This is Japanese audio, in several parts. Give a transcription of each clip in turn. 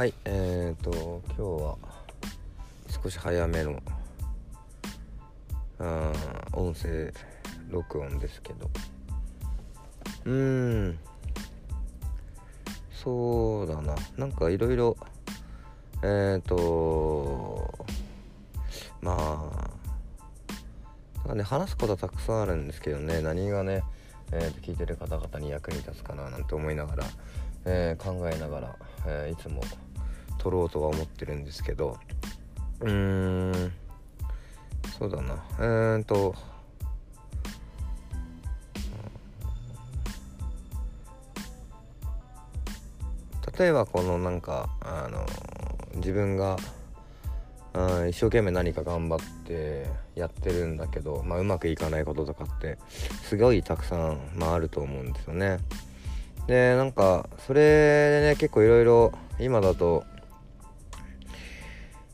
はいえーと今日は少し早めのあ音声録音ですけど。うん。そうだな。なんかいろいろえーとまあね話すことはたくさんあるんですけどね。何がね、えー、と聞いてる方々に役に立つかななんて思いながら、えー、考えながら、えー、いつも撮ろうとは思ってるんですけどうーんそうだなえーと例えばこのなんかあの自分があ一生懸命何か頑張ってやってるんだけど、まあ、うまくいかないこととかってすごいたくさん、まあ、あると思うんですよね。でなんかそれでね結構いろいろ今だと、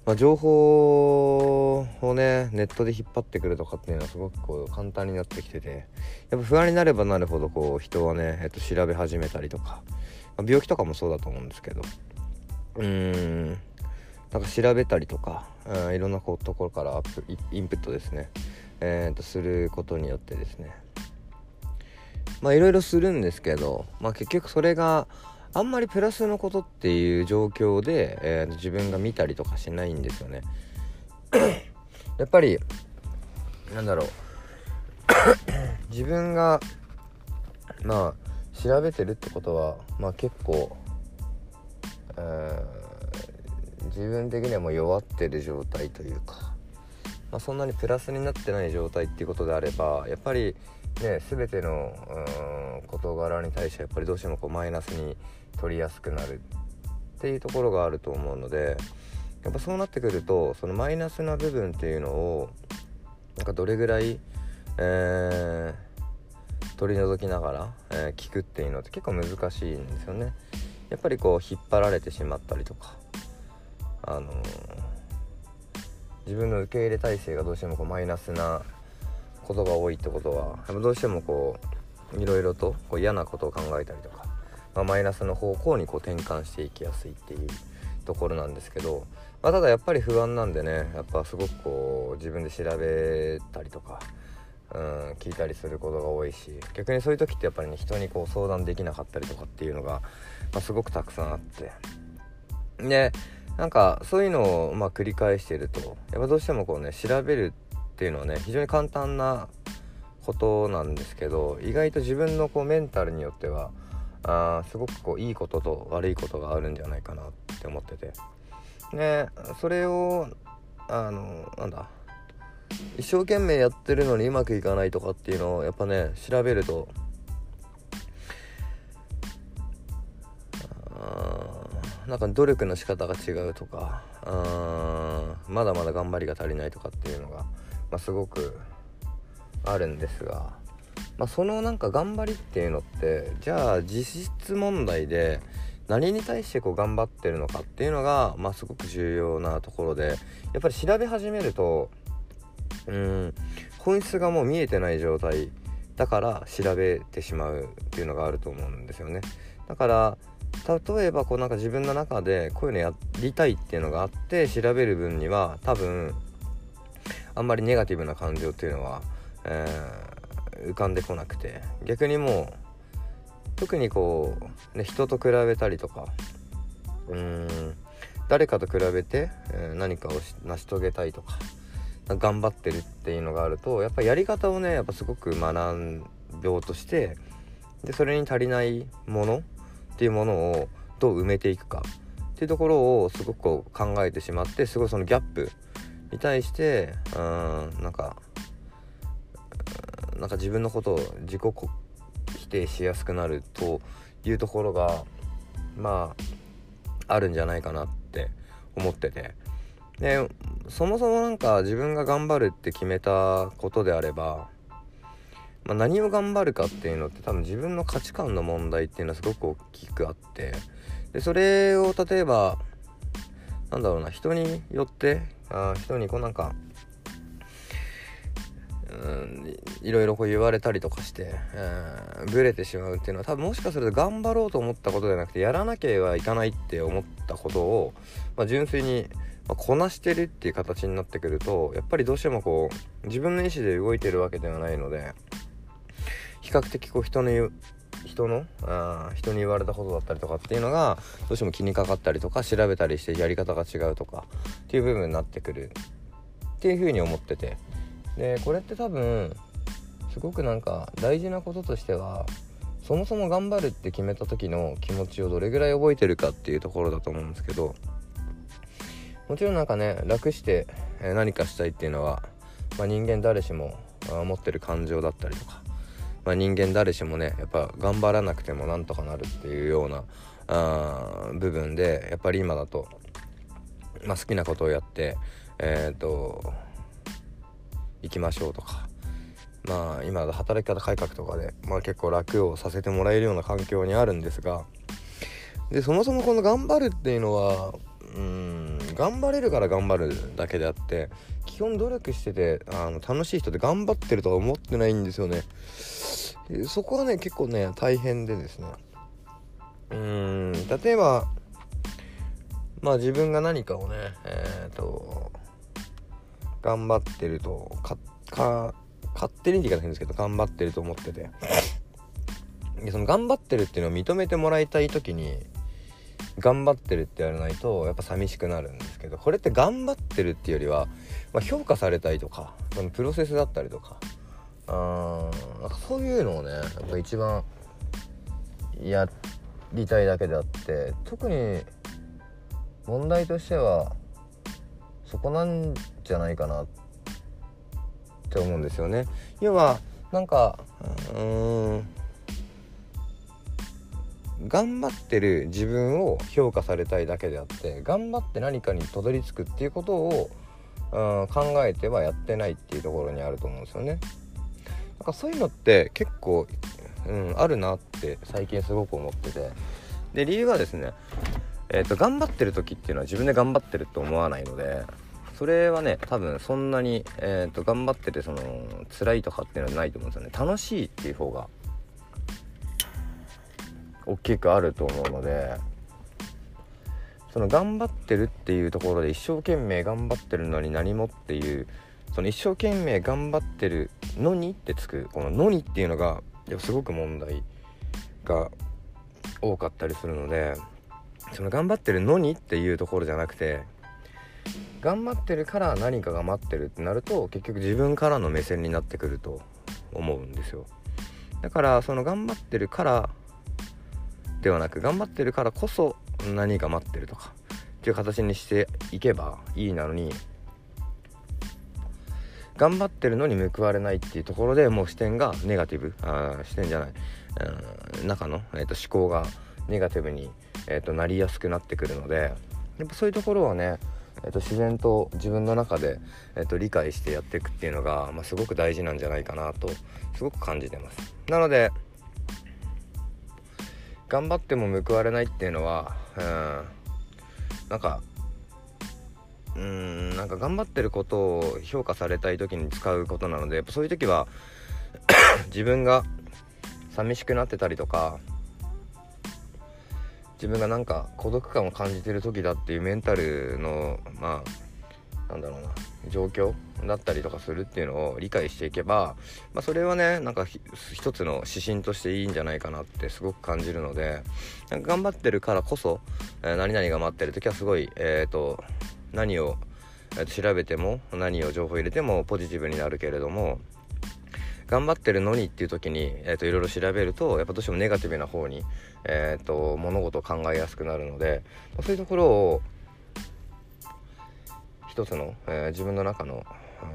まあ、情報をねネットで引っ張ってくるとかっていうのはすごくこう簡単になってきててやっぱ不安になればなるほどこう人はね、えっと、調べ始めたりとか、まあ、病気とかもそうだと思うんですけどうーんなんか調べたりとか、うん、いろんなこうところからアップインプットですね、えー、とすることによってですね。まあいろいろするんですけど、まあ、結局それがあんまりプラスのことっていう状況で、えー、自分が見たりとかしないんですよね。やっぱりなんだろう。自分がまあ調べてるってことはまあ結構、えー自分的にはもう弱ってる状態というか、まあ、そんなにプラスになってない状態っていうことであればやっぱりね全ての事柄に対してやっぱりどうしてもこうマイナスに取りやすくなるっていうところがあると思うのでやっぱそうなってくるとそのマイナスな部分っていうのをなんかどれぐらい、えー、取り除きながら、えー、聞くっていうのって結構難しいんですよね。やっぱりこう引っ張られてしまったりとかあの自分の受け入れ体制がどうしてもこうマイナスなことが多いってことはどうしてもこういろいろとこう嫌なことを考えたりとか、まあ、マイナスの方向にこう転換していきやすいっていうところなんですけど、まあ、ただやっぱり不安なんでねやっぱすごくこう自分で調べたりとか、うん、聞いたりすることが多いし逆にそういう時ってやっぱりね人にこう相談できなかったりとかっていうのが、まあ、すごくたくさんあって。でなんかそういうのをま繰り返してるとやっぱどうしてもこうね調べるっていうのはね非常に簡単なことなんですけど意外と自分のこうメンタルによってはあすごくこういいことと悪いことがあるんじゃないかなって思ってて。ねそれをあのなんだ一生懸命やってるのにうまくいかないとかっていうのをやっぱね調べるとなんか努力の仕方が違うとかうんまだまだ頑張りが足りないとかっていうのが、まあ、すごくあるんですが、まあ、そのなんか頑張りっていうのってじゃあ実質問題で何に対してこう頑張ってるのかっていうのが、まあ、すごく重要なところでやっぱり調べ始めるとうん本質がもう見えてない状態だから調べてしまうっていうのがあると思うんですよね。だから例えばこうなんか自分の中でこういうのやりたいっていうのがあって調べる分には多分あんまりネガティブな感情っていうのは、えー、浮かんでこなくて。逆にもう特にこう、ね、人と比べたりとかうーん誰かと比べて、えー、何かを成し遂げたいとか頑張ってるっていうのがあるとやっぱやり方をねやっぱすごく学ぼうとしてでそれに足りないものっていうものをどう埋めていくかっていうところをすごくこう考えてしまってすごいそのギャップに対してうんなんかなんか自分のことを自己否定しやすくなるというところがまああるんじゃないかなって思ってて。でそもそもなんか自分が頑張るって決めたことであればまあ、何を頑張るかっていうのって多分自分の価値観の問題っていうのはすごく大きくあって。でそれを例えばなんだろうな人によってあ人にこうなんかうんいろいろこう言われたりとかして、えー、ブレてしまうっていうのは多分もしかすると頑張ろうと思ったことじゃなくてやらなければいかないって思ったことを、まあ、純粋にまこなしてるっていう形になってくるとやっぱりどうしてもこう自分の意思で動いてるわけではないので比較的こう人の言う人のあ人に言われたことだったりとかっていうのがどうしても気にかかったりとか調べたりしてやり方が違うとかっていう部分になってくる。っていうふうに思ってて。でこれって多分すごくなんか大事なこととしてはそもそも頑張るって決めた時の気持ちをどれぐらい覚えてるかっていうところだと思うんですけどもちろんなんかね楽して何かしたいっていうのは、まあ、人間誰しも持ってる感情だったりとかまあ、人間誰しもねやっぱ頑張らなくてもなんとかなるっていうようなあ部分でやっぱり今だと、まあ、好きなことをやってえっ、ー、と行きましょうとかまあ今働き方改革とかで、まあ、結構楽をさせてもらえるような環境にあるんですがでそもそもこの頑張るっていうのはうん頑張れるから頑張るだけであって基本努力しててあの楽しい人で頑張ってるとは思ってないんですよね。でそこはね結構ね大変でですね。うん例えばまあ自分が何かをねえっ、ー、と頑張ってるとかか勝手にって言い方変ですけど頑張ってると思ってて。でその頑張ってるっていうのを認めてもらいたい時に頑張ってるってやらないとやっぱ寂しくなるんですけどこれって頑張ってるっていうよりは、まあ、評価されたいとかそのプロセスだったりとかあなんかそういうのをねやっぱ一番やりたいだけであって特に問題としてはそこなんじゃないかなって思うんですよね。要はなんかうん頑張ってる自分を評価されたいだけであって頑張って何かにたどり着くっていうことを、うん、考えてはやってないっていうところにあると思うんですよね。なんかそういうのって結構、うん、あるなって最近すごく思ってて。で理由はですねえーと、頑張ってる時っていうのは自分で頑張ってると思わないのでそれはね多分そんなに、えーと頑張っててその辛いとかっていうのはないと思うんですよね。楽しいっていう方が大きくあると思うのでその頑張ってるっていうところで一生懸命頑張ってるのに何もっていうその一生懸命頑張ってるのにってつくこの「のに」っていうのがすごく問題が多かったりするのでその頑張ってるのにっていうところじゃなくて頑張ってるから何かが待ってるってなると結局自分からの目線になってくると思うんですよ。だからその頑張ってるからではなく頑張ってるからこそ何が待ってるとかっていう形にしていけばいいなのに頑張ってるのに報われないっていうところでもう視点がネガティブ。あ視点じゃない、うん、中の、えーと、思考がネガティブに、えーと、なりやすくなってくるのでやっぱそういうところはね、えーと、自然と自分の中で、えー、と理解してやっていくっていうのが、まあ、すごく大事なんじゃないかなとすごく感じてます。なので頑張っても報われないっていうのはうんなんかうんなんか頑張ってることを評価されたい時に使うことなのでそういう時は 自分が寂しくなってたりとか自分がなんか孤独感を感じてる時だっていうメンタルのまあなんだろうな状況だったりとかするっていうのを理解していけば、まあ、それはねなんか一つの指針としていいんじゃないかなってすごく感じるのでなんか頑張ってるからこそ、えー、何々が待ってる時はすごい、えーと、何を、調べても何を情報入れてもポジティブになるけれども頑張ってるのにっていう時に、えーと、いろいろ調べるとやっぱどうしてもネガティブな方に、えーと物事を考えやすくなるのでそういうところを一つの、えー、自分の中の、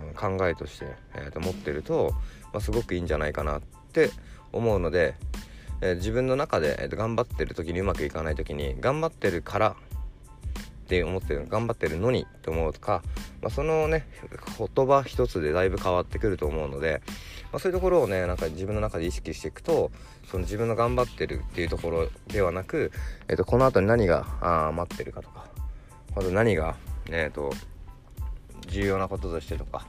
うん、考えとして、えー、と持ってると、まあ、すごくいいんじゃないかなって思うので、えー、自分の中で、えー、と頑張ってる時にうまくいかない時に頑張ってるからって思ってる頑張ってるのにと思うとか、まあ、そのね言葉一つでだいぶ変わってくると思うので、まあ、そういうところをねなんか自分の中で意識していくとその自分の頑張ってるっていうところではなく、えー、とこの後に何があ待ってるかとかあと何がえっ、ー、と重要なこととしてとか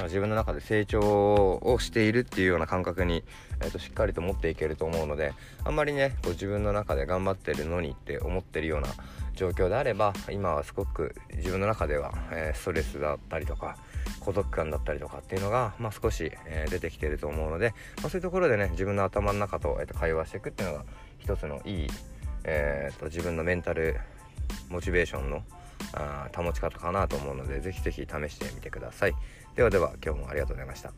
あの自分の中で成長をしているっていうような感覚に、えーと、しっかりと持っていけると思うのであんまりねこう自分の中で頑張ってるのにって思ってるような状況であれば今はすごく自分の中では、えー、ストレスだったりとか孤独感だったりとかっていうのが、まあ、少し、えー、出てきてると思うので、まあ、そういうところでね自分の頭の中と,、えー、と会話していくっていうのが一つのいい、えーと、自分のメンタルモチベーションのあ保ち方かなと思うので是非是非試してみてください。ではでは今日もありがとうございました。